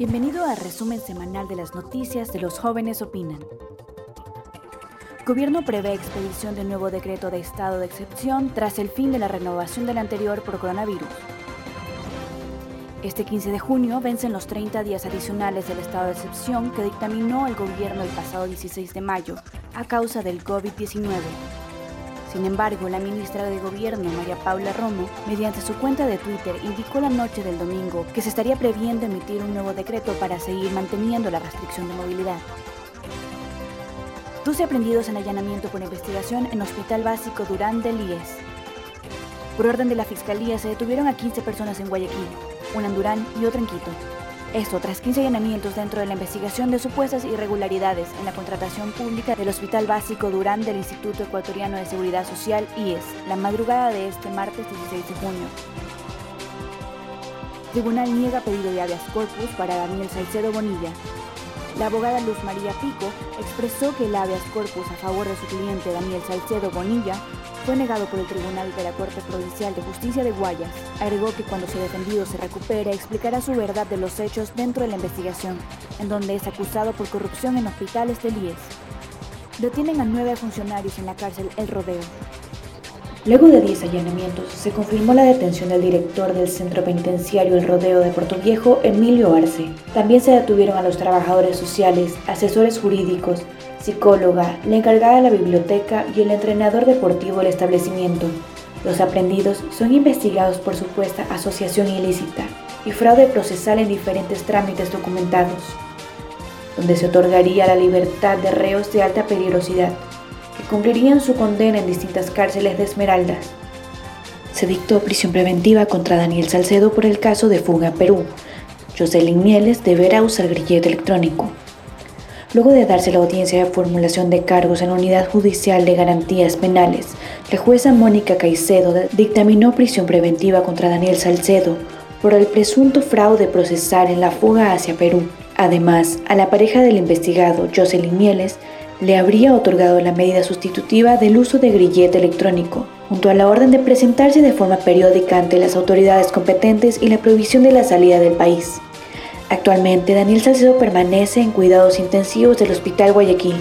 Bienvenido al resumen semanal de las noticias de Los Jóvenes Opinan. Gobierno prevé expedición del nuevo decreto de estado de excepción tras el fin de la renovación del anterior por coronavirus. Este 15 de junio vencen los 30 días adicionales del estado de excepción que dictaminó el gobierno el pasado 16 de mayo a causa del COVID-19. Sin embargo, la ministra de Gobierno, María Paula Romo, mediante su cuenta de Twitter, indicó la noche del domingo que se estaría previendo emitir un nuevo decreto para seguir manteniendo la restricción de movilidad. 12 aprendidos en allanamiento por investigación en Hospital Básico Durán del IES. Por orden de la Fiscalía se detuvieron a 15 personas en Guayaquil, una en Durán y otra en Quito. Esto tras 15 allanamientos dentro de la investigación de supuestas irregularidades en la contratación pública del Hospital Básico Durán del Instituto Ecuatoriano de Seguridad Social, IES, la madrugada de este martes 16 de junio. Tribunal niega pedido de habeas corpus para Daniel Salcedo Bonilla. La abogada Luz María Pico expresó que el habeas corpus a favor de su cliente Daniel Salcedo Bonilla fue negado por el Tribunal de la Corte Provincial de Justicia de Guayas. Agregó que cuando su defendido se recupere explicará su verdad de los hechos dentro de la investigación, en donde es acusado por corrupción en hospitales del IES. Detienen a nueve funcionarios en la cárcel El Rodeo. Luego de 10 allanamientos, se confirmó la detención del director del centro penitenciario El Rodeo de Puerto Viejo, Emilio Arce. También se detuvieron a los trabajadores sociales, asesores jurídicos, psicóloga, la encargada de la biblioteca y el entrenador deportivo del establecimiento. Los aprendidos son investigados por supuesta asociación ilícita y fraude procesal en diferentes trámites documentados, donde se otorgaría la libertad de reos de alta peligrosidad cumplirían su condena en distintas cárceles de Esmeraldas. Se dictó prisión preventiva contra Daniel Salcedo por el caso de fuga a Perú. Jocelyn Mieles deberá usar grillete electrónico. Luego de darse la audiencia de formulación de cargos en la Unidad Judicial de Garantías Penales, la jueza Mónica Caicedo dictaminó prisión preventiva contra Daniel Salcedo por el presunto fraude procesal en la fuga hacia Perú. Además, a la pareja del investigado, Jocelyn Mieles, le habría otorgado la medida sustitutiva del uso de grillete electrónico, junto a la orden de presentarse de forma periódica ante las autoridades competentes y la prohibición de la salida del país. Actualmente, Daniel Salcedo permanece en cuidados intensivos del Hospital Guayaquil.